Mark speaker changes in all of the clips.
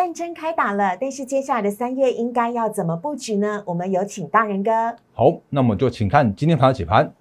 Speaker 1: 战争开打了，但是接下来的三月应该要怎么布局呢？我们有请大人哥。
Speaker 2: 好，那么就请看今天盘的解盘。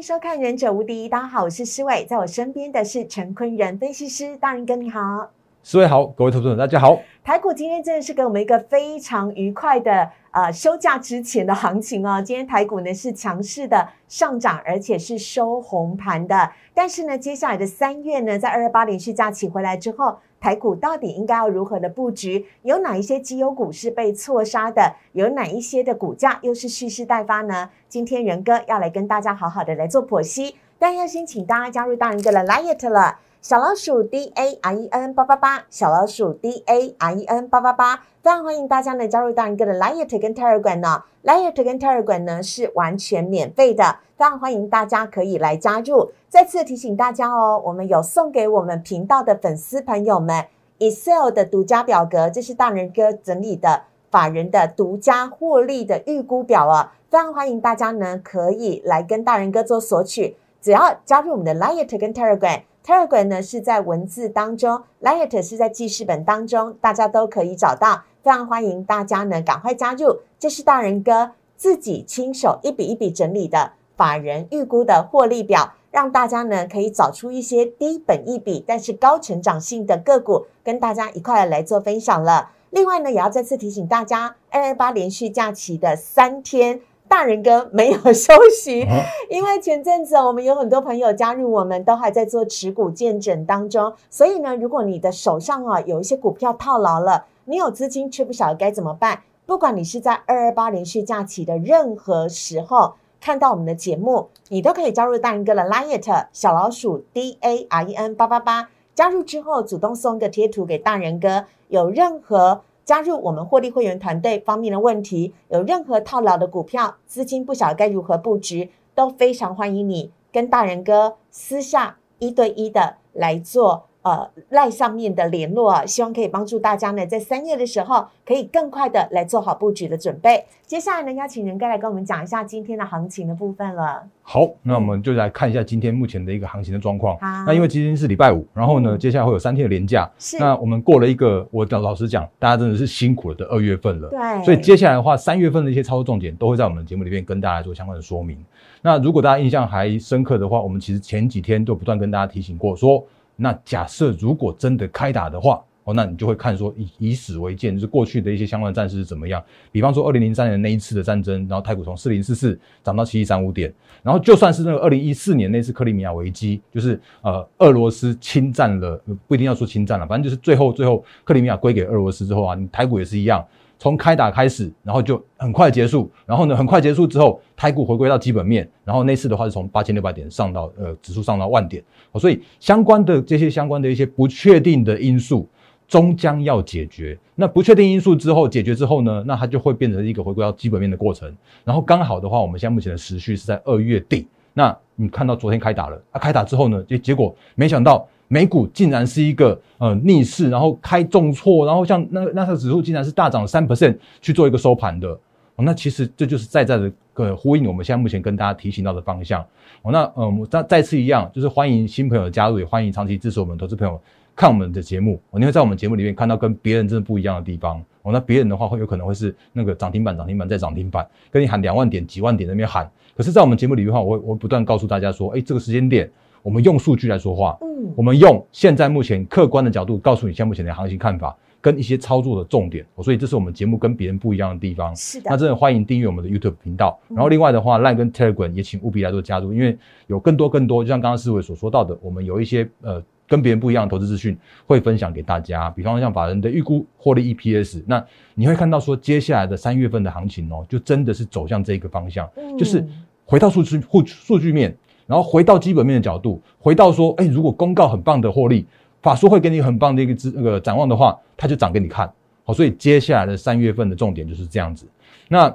Speaker 1: 收看《忍者无敌》，大家好，我是施伟，在我身边的是陈坤仁分析师，大人哥你好，
Speaker 2: 四位好，各位投资者大家好。
Speaker 1: 台股今天真的是给我们一个非常愉快的呃休假之前的行情哦，今天台股呢是强势的上涨，而且是收红盘的，但是呢，接下来的三月呢，在二二八连续假期回来之后。台股到底应该要如何的布局？有哪一些绩优股是被错杀的？有哪一些的股价又是蓄势待发呢？今天仁哥要来跟大家好好的来做剖析，但要先请大家加入大仁哥的 Liet 了。小老鼠 D A R E N 八八八，小老鼠 D A R E N 八八八，非常欢迎大家呢加入大人哥的 Liet 跟 Telegram 呢，Liet 跟 Telegram 呢是完全免费的，非常欢迎大家可以来加入。再次提醒大家哦，我们有送给我们频道的粉丝朋友们 Excel 的独家表格，这是大人哥整理的法人的独家获利的预估表啊，非常欢迎大家呢可以来跟大人哥做索取，只要加入我们的 Liet 跟 Telegram。Telegram 呢是在文字当中，Light 是在记事本当中，大家都可以找到。非常欢迎大家呢赶快加入。这是大人哥自己亲手一笔一笔整理的法人预估的获利表，让大家呢可以找出一些低本一笔但是高成长性的个股，跟大家一块来做分享了。另外呢，也要再次提醒大家，二二八连续假期的三天。大人哥没有休息，因为前阵子我们有很多朋友加入，我们都还在做持股见诊当中。所以呢，如果你的手上啊有一些股票套牢了，你有资金却不晓得该怎么办，不管你是在二二八连续假期的任何时候看到我们的节目，你都可以加入大人哥的 Liet 小老鼠 D A R E N 八八八，加入之后主动送个贴图给大人哥，有任何。加入我们获利会员团队方面的问题，有任何套牢的股票，资金不晓该如何布局，都非常欢迎你跟大人哥私下一对一的来做。呃，赖上面的联络啊，希望可以帮助大家呢，在三月的时候可以更快的来做好布局的准备。接下来呢，邀请仁哥来跟我们讲一下今天的行情的部分了。
Speaker 2: 好，那我们就来看一下今天目前的一个行情的状况。
Speaker 1: 好，
Speaker 2: 那因为今天是礼拜五，然后呢，接下来会有三天的连假。
Speaker 1: 是。
Speaker 2: 那我们过了一个，我老实讲，大家真的是辛苦了的二月份了。
Speaker 1: 对。
Speaker 2: 所以接下来的话，三月份的一些操作重点都会在我们的节目里面跟大家做相关的说明。那如果大家印象还深刻的话，我们其实前几天都不断跟大家提醒过说。那假设如果真的开打的话，哦，那你就会看说以以史为鉴，就是过去的一些相关战事是怎么样。比方说二零零三年那一次的战争，然后台股从四零四四涨到七一三五点，然后就算是那个二零一四年那次克里米亚危机，就是呃俄罗斯侵占了，不一定要说侵占了，反正就是最后最后克里米亚归给俄罗斯之后啊，你台股也是一样。从开打开始，然后就很快结束，然后呢，很快结束之后，台股回归到基本面，然后那次的话是从八千六百点上到呃指数上到万点，所以相关的这些相关的一些不确定的因素终将要解决。那不确定因素之后解决之后呢，那它就会变成一个回归到基本面的过程。然后刚好的话，我们现在目前的时序是在二月底，那你看到昨天开打了，啊，开打之后呢，结结果没想到。美股竟然是一个呃逆势，然后开重挫，然后像那那个指数竟然是大涨三 percent 去做一个收盘的，哦，那其实这就是在在的呃呼应我们现在目前跟大家提醒到的方向，哦，那嗯，再再次一样，就是欢迎新朋友的加入，也欢迎长期支持我们投资朋友看我们的节目，哦，你会在我们节目里面看到跟别人真的不一样的地方，哦，那别人的话会有可能会是那个涨停板涨停板再涨停板，跟你喊两万点几万点那边喊，可是，在我们节目里面的话，我会我不断告诉大家说，哎，这个时间点。我们用数据来说话，嗯，我们用现在目前客观的角度告诉你现在目前的行情看法跟一些操作的重点，所以这是我们节目跟别人不一样的地方。
Speaker 1: 是的，
Speaker 2: 那真的欢迎订阅我们的 YouTube 频道。然后另外的话，Line 跟 Telegram 也请务必来做加入，因为有更多更多，就像刚刚思维所说到的，我们有一些呃跟别人不一样的投资资讯会分享给大家。比方像法人的预估获利 EPS，那你会看到说接下来的三月份的行情哦，就真的是走向这个方向，就是回到数据数数据面。然后回到基本面的角度，回到说，哎，如果公告很棒的获利，法说会给你很棒的一个资那个展望的话，它就涨给你看。好，所以接下来的三月份的重点就是这样子。那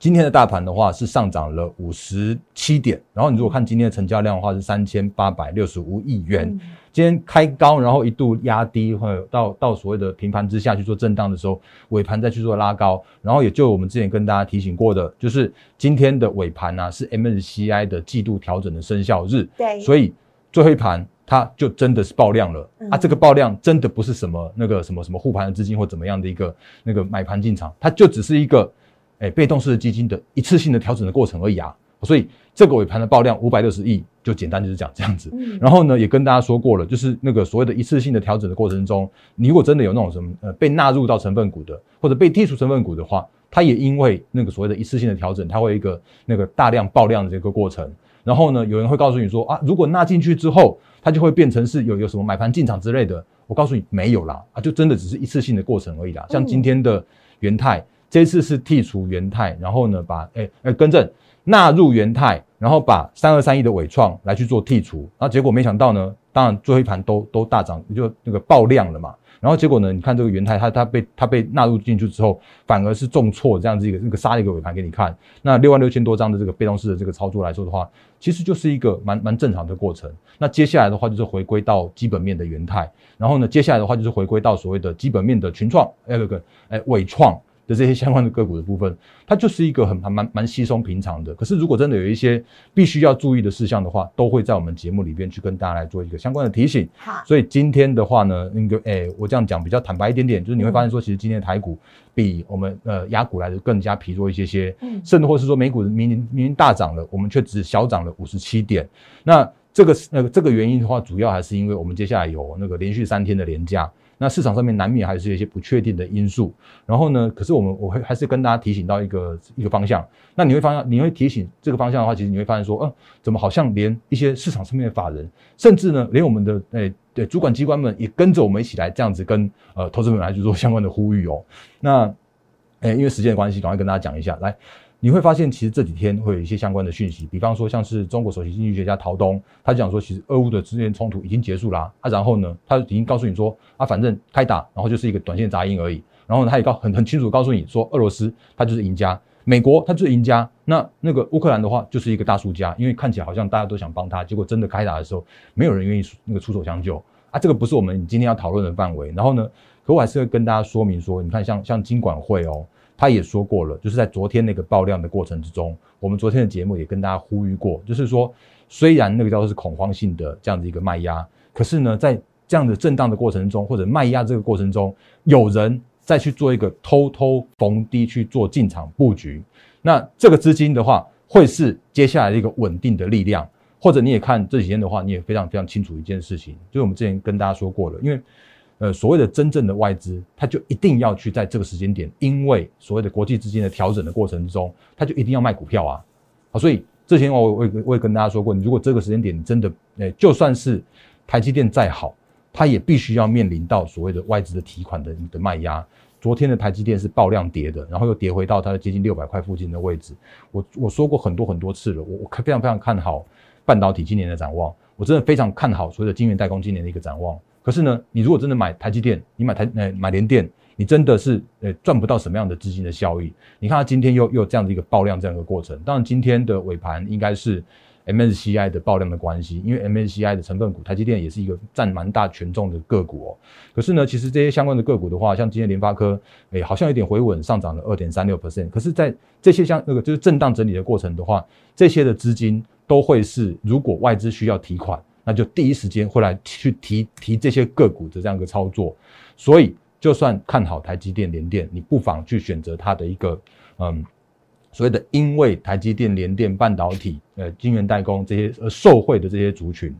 Speaker 2: 今天的大盘的话是上涨了五十七点，然后你如果看今天的成交量的话是三千八百六十五亿元。今天开高，然后一度压低，或者到到所谓的平盘之下去做震荡的时候，尾盘再去做拉高，然后也就我们之前跟大家提醒过的，就是今天的尾盘呢、是 MSCI 的季度调整的生效日，
Speaker 1: 对，
Speaker 2: 所以最后一盘它就真的是爆量了、
Speaker 1: 嗯
Speaker 2: 啊！这个爆量真的不是什么那个什么什么护盘的资金或怎么样的一个那个买盘进场，它就只是一个哎被动式的基金的一次性的调整的过程而已啊！所以这个尾盘的爆量五百六十亿，就简单就是讲这样子。
Speaker 1: 嗯
Speaker 2: 然后呢，也跟大家说过了，就是那个所谓的一次性的调整的过程中，你如果真的有那种什么呃被纳入到成分股的，或者被剔除成分股的话，它也因为那个所谓的一次性的调整，它会一个那个大量爆量的这个过程。然后呢，有人会告诉你说啊，如果纳进去之后，它就会变成是有有什么买盘进场之类的。我告诉你没有啦，啊，就真的只是一次性的过程而已啦。像今天的元泰，这次是剔除元泰，然后呢把哎哎更正纳入元泰，然后把三二三一的伟创来去做剔除，然后结果没想到呢，当然最后一盘都都大涨，就那个爆量了嘛。然后结果呢，你看这个元泰，它它被它被纳入进去之后，反而是重挫这样子一个那个杀一个尾盘给你看。那六万六千多张的这个被动式的这个操作来说的话，其实就是一个蛮蛮正常的过程。那接下来的话就是回归到基本面的元泰，然后呢，接下来的话就是回归到所谓的基本面的群创，哎那个哎伟创。的这些相关的个股的部分，它就是一个很蛮蛮蛮稀松平常的。可是如果真的有一些必须要注意的事项的话，都会在我们节目里边去跟大家来做一个相关的提醒。
Speaker 1: 好，
Speaker 2: 所以今天的话呢，那个诶，我这样讲比较坦白一点点，就是你会发现说，其实今天的台股比我们呃雅股来的更加疲弱一些些，
Speaker 1: 嗯
Speaker 2: 甚至或是说美股明明明明大涨了，我们却只小涨了五十七点。那这个那个这个原因的话，主要还是因为我们接下来有那个连续三天的连假。那市场上面难免还是有一些不确定的因素，然后呢，可是我们我会还是跟大家提醒到一个一个方向。那你会发现，你会提醒这个方向的话，其实你会发现说，嗯、怎么好像连一些市场上面的法人，甚至呢，连我们的诶对主管机关们也跟着我们一起来这样子跟呃投资者来去做相关的呼吁哦。那诶因为时间的关系，赶快跟大家讲一下，来。你会发现，其实这几天会有一些相关的讯息，比方说像是中国首席经济学家陶东，他讲说，其实俄乌的之间冲突已经结束啦、啊，然后呢，他已经告诉你说，啊，反正开打，然后就是一个短线杂音而已，然后呢，他也告很很清楚告诉你说，俄罗斯他就是赢家，美国他就是赢家，那那个乌克兰的话就是一个大输家，因为看起来好像大家都想帮他，结果真的开打的时候，没有人愿意那个出手相救啊，这个不是我们今天要讨论的范围。然后呢，可我还是会跟大家说明说，你看像像金管会哦。他也说过了，就是在昨天那个爆量的过程之中，我们昨天的节目也跟大家呼吁过，就是说，虽然那个叫做是恐慌性的这样的一个卖压，可是呢，在这样的震荡的过程中，或者卖压这个过程中，有人再去做一个偷偷逢低去做进场布局，那这个资金的话，会是接下来的一个稳定的力量。或者你也看这几天的话，你也非常非常清楚一件事情，就是我们之前跟大家说过了，因为。呃，所谓的真正的外资，它就一定要去在这个时间点，因为所谓的国际资金的调整的过程之中，它就一定要卖股票啊。好，所以之前我我也我也跟大家说过，你如果这个时间点真的，呃，就算是台积电再好，它也必须要面临到所谓的外资的提款的的卖压。昨天的台积电是爆量跌的，然后又跌回到它的接近六百块附近的位置。我我说过很多很多次了，我我非常非常看好半导体今年的展望，我真的非常看好所谓的晶圆代工今年的一个展望。可是呢，你如果真的买台积电，你买台呃买联电，你真的是呃赚不到什么样的资金的效益。你看它今天又又这样的一个爆量这样一个过程，当然今天的尾盘应该是 MSCI 的爆量的关系，因为 MSCI 的成分股台积电也是一个占蛮大权重的个股哦。可是呢，其实这些相关的个股的话，像今天联发科，诶好像有点回稳，上涨了二点三六 percent。可是，在这些像那个就是震荡整理的过程的话，这些的资金都会是如果外资需要提款。那就第一时间会来去提提这些个股的这样一个操作，所以就算看好台积电、联电，你不妨去选择它的一个嗯所谓的因为台积电、联电、半导体、呃晶圆代工这些呃受惠的这些族群。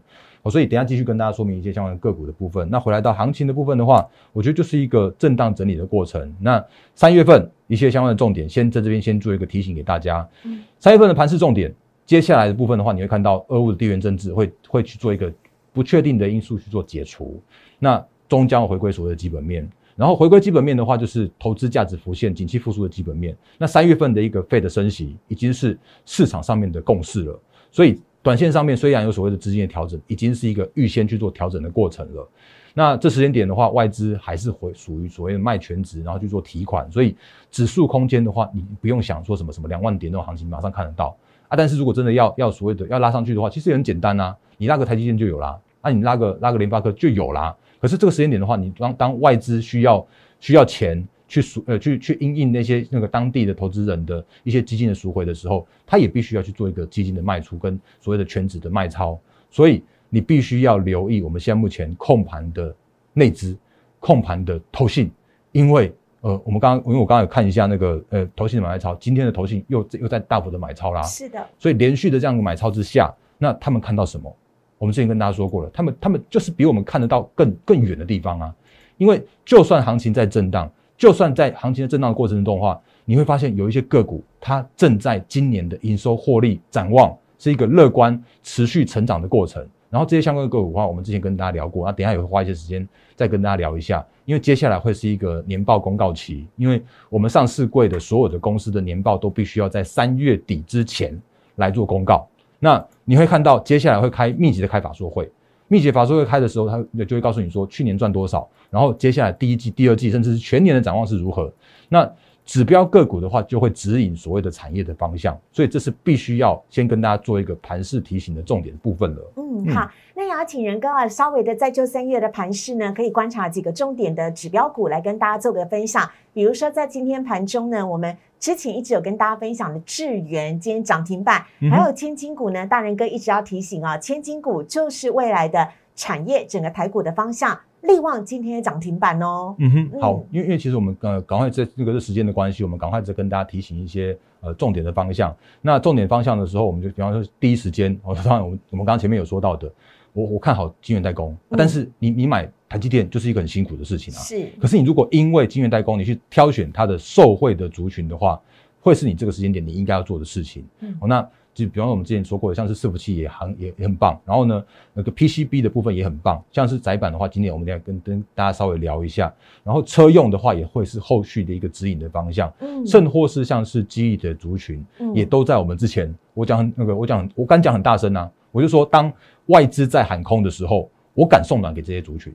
Speaker 2: 哦，所以等下继续跟大家说明一些相关的个股的部分。那回来到行情的部分的话，我觉得就是一个震荡整理的过程。那三月份一些相关的重点，先在这边先做一个提醒给大家。
Speaker 1: 嗯，
Speaker 2: 三月份的盘势重点。接下来的部分的话，你会看到俄乌的地缘政治会会去做一个不确定的因素去做解除，那终将回归所谓的基本面。然后回归基本面的话，就是投资价值浮现、景气复苏的基本面。那三月份的一个费的升息已经是市场上面的共识了，所以短线上面虽然有所谓的资金的调整，已经是一个预先去做调整的过程了。那这时间点的话，外资还是会属于所谓的卖全值，然后去做提款，所以指数空间的话，你不用想说什么什么两万点那种行情马上看得到啊。但是如果真的要要所谓的要拉上去的话，其实也很简单啊，你拉个台积电就有啦，那你拉个拉个联发科就有啦。可是这个时间点的话，你当当外资需要需要钱去赎呃去去应应那些那个当地的投资人的一些基金的赎回的时候，他也必须要去做一个基金的卖出跟所谓的全值的卖超，所以你必须要留意我们现在目前控盘的内资、控盘的投信，因为呃我们刚刚因为我刚刚有看一下那个呃投信的买卖超，今天的投信又又在大幅的买超啦，
Speaker 1: 是的，
Speaker 2: 所以连续的这样的买超之下，那他们看到什么？我们之前跟大家说过了，他们他们就是比我们看得到更更远的地方啊。因为就算行情在震荡，就算在行情的震荡的过程中的话，你会发现有一些个股它正在今年的营收获利展望是一个乐观、持续成长的过程。然后这些相关的个股的话，我们之前跟大家聊过，那等下也会花一些时间再跟大家聊一下。因为接下来会是一个年报公告期，因为我们上市柜的所有的公司的年报都必须要在三月底之前来做公告。那你会看到接下来会开密集的开法说会，密集法说会开的时候，他就会告诉你说去年赚多少，然后接下来第一季、第二季，甚至是全年的展望是如何。那指标个股的话，就会指引所谓的产业的方向，所以这是必须要先跟大家做一个盘势提醒的重点部分了。
Speaker 1: 嗯，好，那也要请仁哥啊，稍微的在就三月的盘势呢，可以观察几个重点的指标股来跟大家做个分享。比如说在今天盘中呢，我们之前一直有跟大家分享的智源今天涨停板，还有千金股呢，大仁哥一直要提醒啊，千金股就是未来的产业整个台股的方向。力旺今天涨停板哦。
Speaker 2: 嗯哼，好，因为因为其实我们呃赶快在那个时间的关系，我们赶快再跟大家提醒一些呃重点的方向。那重点方向的时候，我们就比方说第一时间，哦，当然我们我们刚刚前面有说到的，我我看好金源代工，但是你你买台积电就是一个很辛苦的事情啊。
Speaker 1: 是。
Speaker 2: 可是你如果因为金源代工，你去挑选它的受惠的族群的话，会是你这个时间点你应该要做的事情。嗯。哦，那。就比方说我们之前说过的，像是伺服器也很也也很棒，然后呢，那个 PCB 的部分也很棒，像是窄板的话，今天我们要跟跟大家稍微聊一下，然后车用的话也会是后续的一个指引的方向，嗯，甚或是像是记忆的族群，嗯，也都在我们之前。我讲那个我讲我刚讲很大声啊，我就说当外资在喊空的时候，我敢送暖给这些族群。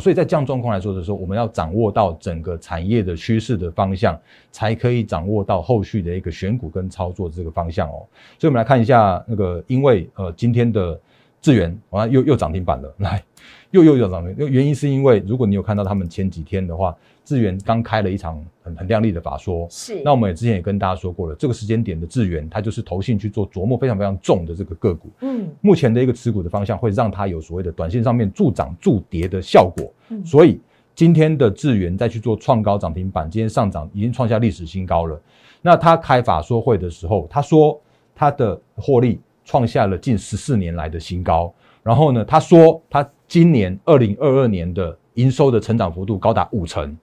Speaker 2: 所以在这样状况来说的时候，我们要掌握到整个产业的趋势的方向，才可以掌握到后续的一个选股跟操作这个方向哦。所以，我们来看一下那个，因为呃，今天的智源完了又又涨停板了，来又又又涨停，原因是因为如果你有看到他们前几天的话。智源刚开了一场很很亮丽的法说，
Speaker 1: 是。
Speaker 2: 那我们也之前也跟大家说过了，这个时间点的智源，它就是投信去做琢磨非常非常重的这个个股。嗯。目前的一个持股的方向，会让它有所谓的短线上面助涨助跌的效果。嗯。所以今天的智源再去做创高涨停板，今天上涨已经创下历史新高了。那他开法说会的时候，他说他的获利创下了近十四年来的新高。然后呢，他说他今年二零二二年的营收的成长幅度高达五成。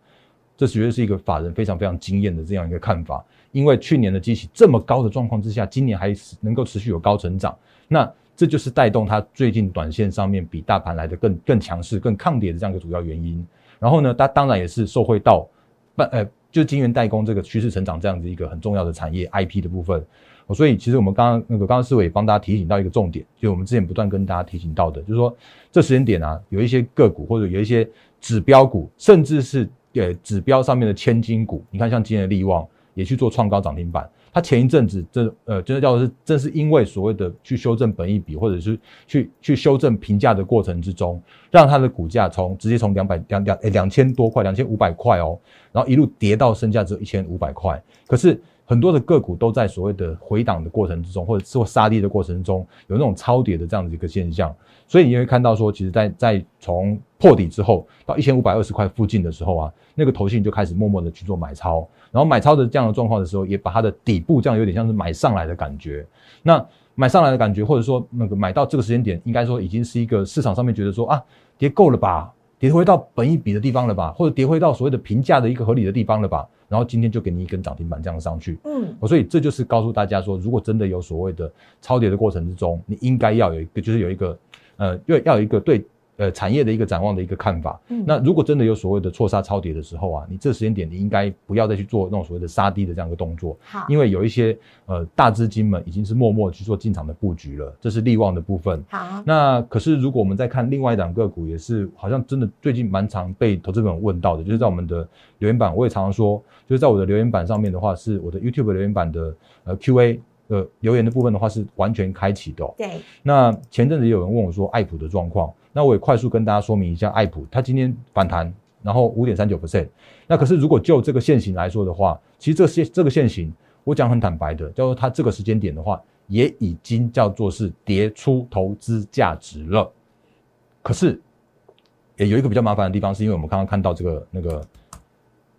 Speaker 2: 这绝对是一个法人非常非常惊艳的这样一个看法，因为去年的基期这么高的状况之下，今年还能够持续有高成长，那这就是带动它最近短线上面比大盘来的更更强势、更抗跌的这样一个主要原因。然后呢，它当然也是受惠到半呃，就是晶圆代工这个趋势成长这样子一个很重要的产业 IP 的部分。所以其实我们刚刚那个刚刚思伟帮大家提醒到一个重点，就我们之前不断跟大家提醒到的，就是说这时间点啊，有一些个股或者有一些指标股，甚至是。对指标上面的千金股，你看像今天的利旺也去做创高涨停板。它前一阵子这呃，真的叫是，正是因为所谓的去修正本益比，或者是去去修正评价的过程之中，让它的股价从直接从两百两两诶两千多块，两千五百块哦，然后一路跌到身价只有一千五百块。可是很多的个股都在所谓的回档的过程之中，或者做杀跌的过程中，有那种超跌的这样的一个现象。所以你会看到说，其实，在在从破底之后到一千五百二十块附近的时候啊，那个头信就开始默默的去做买超，然后买超的这样的状况的时候，也把它的底部这样有点像是买上来的感觉。那买上来的感觉，或者说那个买到这个时间点，应该说已经是一个市场上面觉得说啊，跌够了吧，跌回到本一比的地方了吧，或者跌回到所谓的平价的一个合理的地方了吧。然后今天就给你一根涨停板这样上去，嗯，所以这就是告诉大家说，如果真的有所谓的超跌的过程之中，你应该要有一个，就是有一个。呃，要要有一个对呃产业的一个展望的一个看法。
Speaker 1: 嗯
Speaker 2: 那如果真的有所谓的错杀超跌的时候啊，你这时间点你应该不要再去做那种所谓的杀低的这样一个动作，
Speaker 1: 好，
Speaker 2: 因为有一些呃大资金们已经是默默去做进场的布局了，这是利旺的部分。
Speaker 1: 好，
Speaker 2: 那可是如果我们再看另外一档个股，也是好像真的最近蛮常被投资者问到的，就是在我们的留言板，我也常常说，就是在我的留言板上面的话，是我的 YouTube 留言板的呃 Q&A 呃留言的部分的话是完全开启的、哦。
Speaker 1: 对，
Speaker 2: 那前阵子也有人问我说爱普的状况，那我也快速跟大家说明一下爱普，它今天反弹，然后五点三九 percent。那可是如果就这个现行来说的话，其实这现这个现行，我讲很坦白的，叫做它这个时间点的话，也已经叫做是跌出投资价值了。可是也有一个比较麻烦的地方，是因为我们刚刚看到这个那个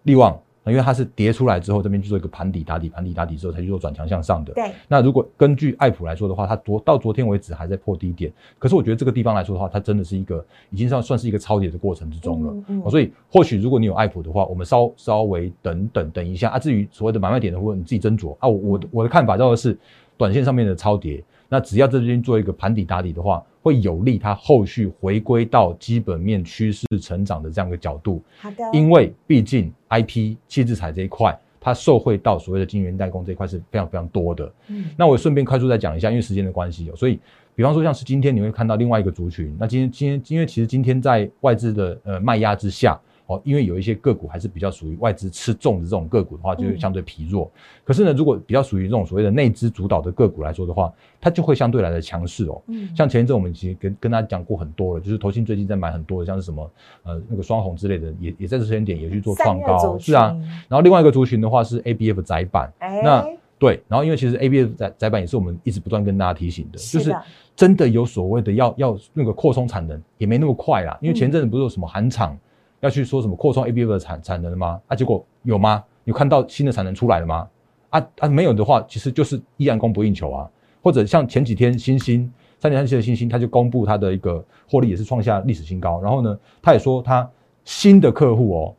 Speaker 2: 利旺，因为它是跌出来之后，这边去做一个盘底打底，盘底打底之后才去做转强向上的。
Speaker 1: 对，
Speaker 2: 那如果根据爱普来说的话，它昨到昨天为止还在破低点，可是我觉得这个地方来说的话，它真的是一个已经算算是一个超跌的过程之中了。
Speaker 1: 嗯嗯
Speaker 2: 哦所以或许如果你有爱普的话，我们稍稍微等等等一下啊。至于所谓的买卖点的部分，你自己斟酌啊。我我的我的看法叫的是短线上面的超跌，那只要这边做一个盘底打底的话，会有利它后续回归到基本面趋势成长的这样一个角度。
Speaker 1: 好的，
Speaker 2: 因为毕竟 IP 气制彩这一块，它受惠到所谓的晶圆代工这一块是非常非常多的。
Speaker 1: 嗯
Speaker 2: 那我顺便快速再讲一下，因为时间的关系哦，所以比方说像是今天你会看到另外一个族群，那今天今天因为其实今天在外资的呃卖压之下。哦，因为有一些个股还是比较属于外资吃重的这种个股的话，就会相对疲弱。可是呢，如果比较属于这种所谓的内资主导的个股来说的话，它就会相对来的强势哦。
Speaker 1: 嗯，
Speaker 2: 像前一阵我们其实跟跟大家讲过很多了，就是投信最近在买很多的，像是什么呃那个双红之类的，也也在这时间点也去做创高，是啊。然后另外一个族群的话是 ABF 窄板，
Speaker 1: 哎，
Speaker 2: 那对，然后因为其实 ABF 窄窄板也是我们一直不断跟大家提醒的，就是真的有所谓的要要那个扩充产能，也没那么快啦。因为前阵子不是有什么韩厂要去说什么扩充 ABF 的产产能吗？啊，结果有吗？有看到新的产能出来了吗？啊啊，没有的话，其实就是依然供不应求啊。或者像前几天新星三点三七的新星，它就公布它的一个获利也是创下历史新高。然后呢，他也说他新的客户哦，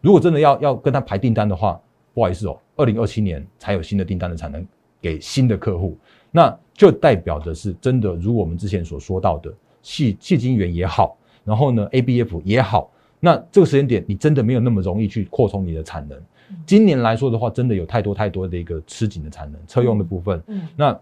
Speaker 2: 如果真的要要跟他排订单的话，不好意思哦，二零二七年才有新的订单的产能给新的客户，那就代表的是真的，如我们之前所说到的，细细晶圆也好，然后呢 ABF 也好，那这个时间点你真的没有那么容易去扩充你的产能。今年来说的话，真的有太多太多的一个吃紧的产能，车用的部分，
Speaker 1: 嗯
Speaker 2: 那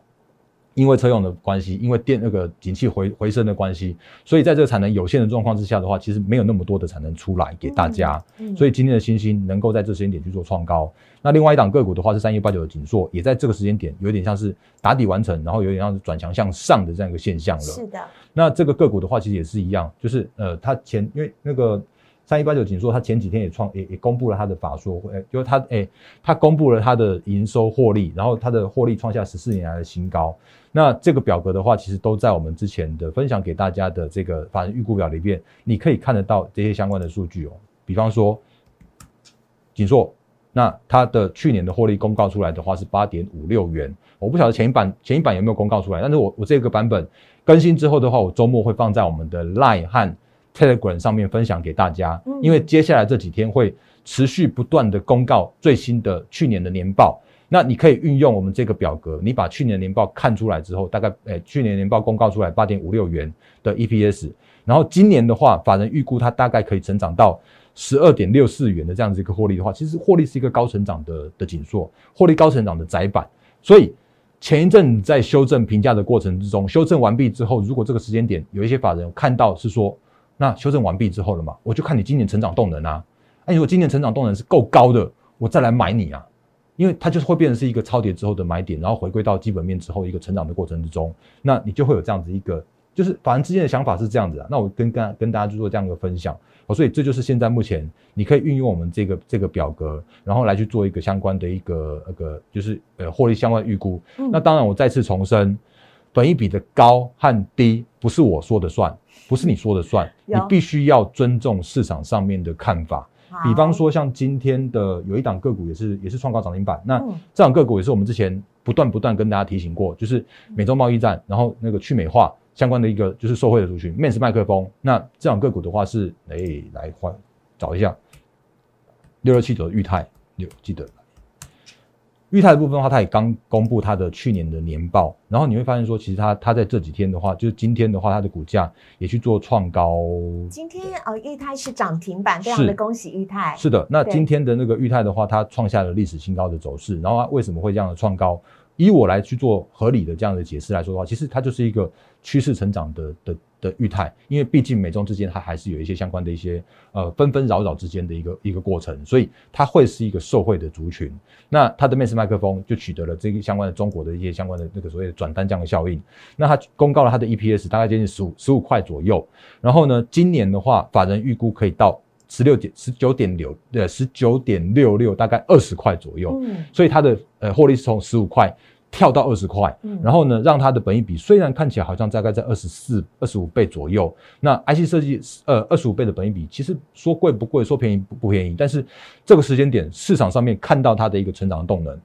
Speaker 2: 因为车用的关系，因为电那个景气回回升的关系，所以在这个产能有限的状况之下的话，其实没有那么多的产能出来给大家。
Speaker 1: 嗯
Speaker 2: 所以今天的新兴能够在这时间点去做创高。那另外一档个股的话是三一八九的锦硕，也在这个时间点有点像是打底完成，然后有点像是转强向上的这样一个现象了。
Speaker 1: 是的，
Speaker 2: 那这个个股的话，其实也是一样，就是呃，它前因为那个三一八九锦硕，它前几天也创也也公布了它的法说会，就是它诶，它公布了它的营收获利，然后它的获利创下十四年来的新高。那这个表格的话，其实都在我们之前的分享给大家的这个法人预估表里边，你可以看得到这些相关的数据哦。比方说锦硕，那它的去年的获利公告出来的话是八点五六元，我不晓得前一版前一版有没有公告出来，但是我我这个版本更新之后的话，我周末会放在我们的 Line 和 Telegram 上面分享给大家
Speaker 1: 嗯，
Speaker 2: 因为接下来这几天会持续不断的公告最新的去年的年报。那你可以运用我们这个表格，你把去年年报看出来之后，大概诶、去年年报公告出来八点五六元的 EPS，然后今年的话，法人预估它大概可以成长到十二点六四元的这样子一个获利的话，其实获利是一个高成长的的紧缩，获利高成长的窄板，所以前一阵在修正评价的过程之中，修正完毕之后，如果这个时间点有一些法人看到是说，那修正完毕之后了嘛，我就看你今年成长动能啊，那如果今年成长动能是够高的，我再来买你啊。因为它就是会变成是一个超跌之后的买点，然后回归到基本面之后一个成长的过程之中，那你就会有这样子一个，就是法人之间的想法是这样子啊。那我跟跟跟大家去做这样一个分享，哦，所以这就是现在目前你可以运用我们这个这个表格，然后来去做一个相关的一个那个就是呃获利相关预估。
Speaker 1: 嗯
Speaker 2: 那当然我再次重申，本一比的高和低不是我说的算，不是你说的算，你必须要尊重市场上面的看法。比方说像今天的有一档个股也是也是创高涨停板，那
Speaker 1: 嗯。
Speaker 2: 这档个股也是我们之前不断不断跟大家提醒过，就是美洲贸易战，然后那个去美化相关的一个就是受惠的族群，Mans 麦克风。那这档个股的话是，哎，来换找一下六六七九的裕泰，有记得裕泰的部分的话，它也刚公布它的去年的年报，然后你会发现说，其实它它在这几天的话，就是今天的话，它的股价也去做创高。
Speaker 1: 今天哦，裕泰是涨停板，非常的恭喜裕泰。
Speaker 2: 是的，那今天的那个裕泰的话，它创下了历史新高的走势，然后它为什么会这样的创高？以我来去做合理的这样的解释来说的话，其实它就是一个趋势成长的的的预态，因为毕竟美中之间它还是有一些相关的一些呃纷纷扰扰之间的一个一个过程，所以它会是一个受惠的族群。那它的 Max 麦克风就取得了这个相关的中国的一些相关的那个所谓的转单这样的效应。那它公告了它的 EPS 大概接近十五十五块左右，然后呢，今年的话，法人预估可以到十六点十九点六呃十九点六六，大概二十块左右。
Speaker 1: 嗯
Speaker 2: 所以它的呃获利是从十五块跳到二十块，
Speaker 1: 嗯
Speaker 2: 然后呢，让它的本益比虽然看起来好像大概在二十四、二十五倍左右，那 IC 设计呃二十五倍的本益比，其实说贵不贵，说便宜不不便宜，但是这个时间点市场上面看到它的一个成长的动能，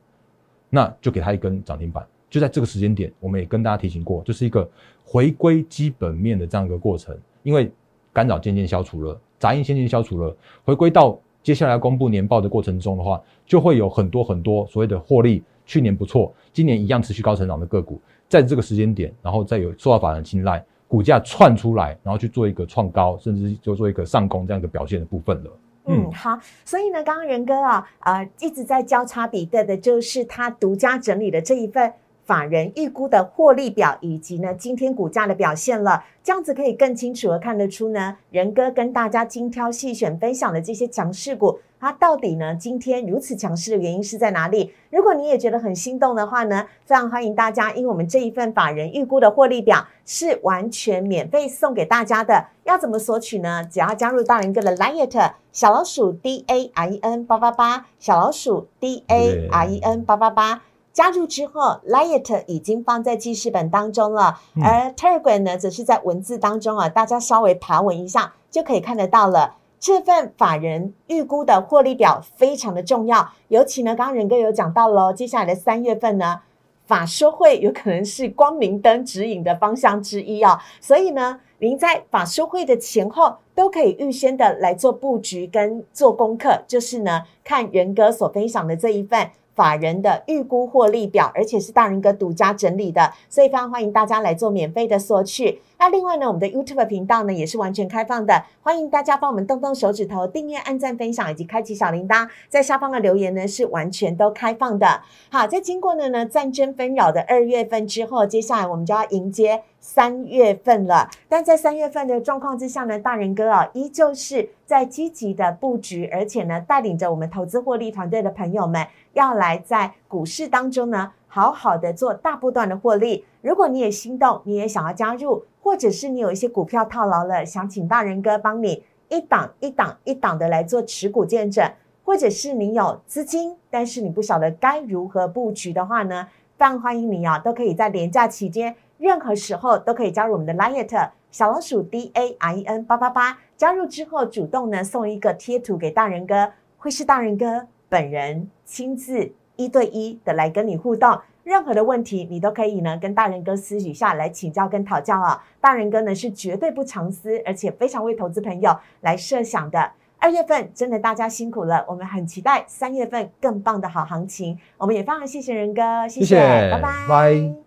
Speaker 2: 那就给它一根涨停板。就在这个时间点，我们也跟大家提醒过，就是一个回归基本面的这样一个过程，因为干扰渐渐消除了，杂音渐渐消除了，回归到接下来公布年报的过程中的话，就会有很多很多所谓的获利，去年不错，今年一样持续高成长的个股，在这个时间点，然后再有受到法人青睐，股价窜出来，然后去做一个创高，甚至就做一个上攻这样一个表现的部分了。
Speaker 1: 嗯，好，所以呢，刚刚仁哥啊，呃，一直在交叉比对的，就是他独家整理的这一份法人预估的获利表，以及呢今天股价的表现了。这样子可以更清楚的看得出呢，仁哥跟大家精挑细选分享的这些强势股，它到底呢今天如此强势的原因是在哪里？如果你也觉得很心动的话呢，非常欢迎大家，因为我们这一份法人预估的获利表是完全免费送给大家的。要怎么索取呢？只要加入大仁哥的 Liet 小老鼠 D A R E N 八八八，小老鼠 D A R E N 八八八。加入之后，Liet 已经放在记事本当中了，
Speaker 2: 嗯
Speaker 1: 而 Telegram 呢，则是在文字当中啊，大家稍微爬文一下就可以看得到了。这份法人预估的获利表非常的重要，尤其呢，刚刚仁哥有讲到喽，接下来的三月份呢，法说会有可能是光明灯指引的方向之一哦，所以呢，您在法说会的前后都可以预先的来做布局跟做功课，就是呢，看仁哥所分享的这一份。法人的预估获利表，而且是大人哥独家整理的，所以非常欢迎大家来做免费的索取。那另外呢，我们的 YouTube 频道呢也是完全开放的，欢迎大家帮我们动动手指头，订阅、按赞、分享以及开启小铃铛。在下方的留言呢是完全都开放的。好，在经过了呢战争纷扰的二月份之后，接下来我们就要迎接三月份了。但在三月份的状况之下呢，大人哥啊，依旧是在积极的布局，而且呢，带领着我们投资获利团队的朋友们，要来在股市当中呢，好好的做大波段的获利。如果你也心动，你也想要加入，或者是你有一些股票套牢了，想请大人哥帮你一档一档一档的来做持股见证，或者是你有资金，但是你不晓得该如何布局的话呢，非常欢迎你啊，都可以在廉假期间，任何时候都可以加入我们的 Liet 小老鼠 D A I E N 八八八，加入之后主动呢送一个贴图给大人哥，会是大人哥本人亲自一对一的来跟你互动。任何的问题，你都可以呢跟大人哥私底下来请教跟讨教啊。大人哥呢是绝对不藏私，而且非常为投资朋友来设想的。二月份真的大家辛苦了，我们很期待三月份更棒的好行情。我们也非常谢谢仁哥，谢
Speaker 2: 谢谢
Speaker 1: 拜拜，
Speaker 2: 拜